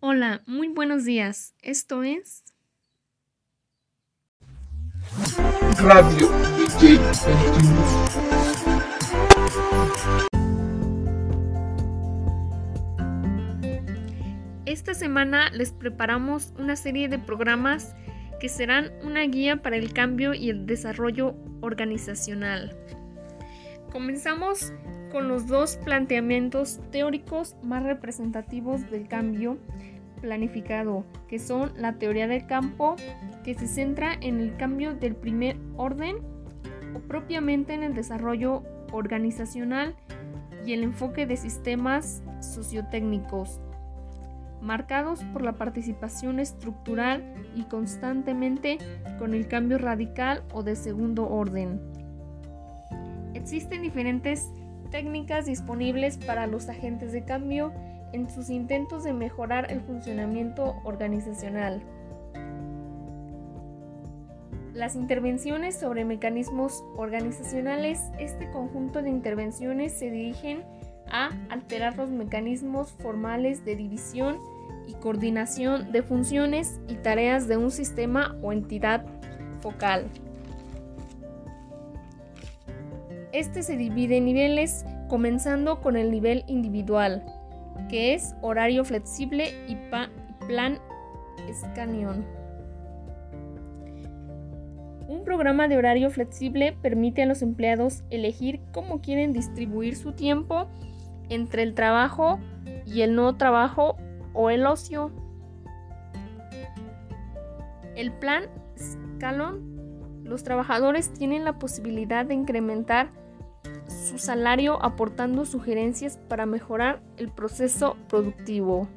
Hola, muy buenos días. Esto es Radio DJ 21. Esta semana les preparamos una serie de programas que serán una guía para el cambio y el desarrollo organizacional. Comenzamos con los dos planteamientos teóricos más representativos del cambio planificado, que son la teoría del campo, que se centra en el cambio del primer orden o propiamente en el desarrollo organizacional y el enfoque de sistemas sociotécnicos, marcados por la participación estructural y constantemente con el cambio radical o de segundo orden. Existen diferentes técnicas disponibles para los agentes de cambio en sus intentos de mejorar el funcionamiento organizacional. Las intervenciones sobre mecanismos organizacionales, este conjunto de intervenciones se dirigen a alterar los mecanismos formales de división y coordinación de funciones y tareas de un sistema o entidad focal. Este se divide en niveles, comenzando con el nivel individual, que es horario flexible y plan escanión. Un programa de horario flexible permite a los empleados elegir cómo quieren distribuir su tiempo entre el trabajo y el no trabajo o el ocio. El plan Scalon los trabajadores tienen la posibilidad de incrementar su salario aportando sugerencias para mejorar el proceso productivo.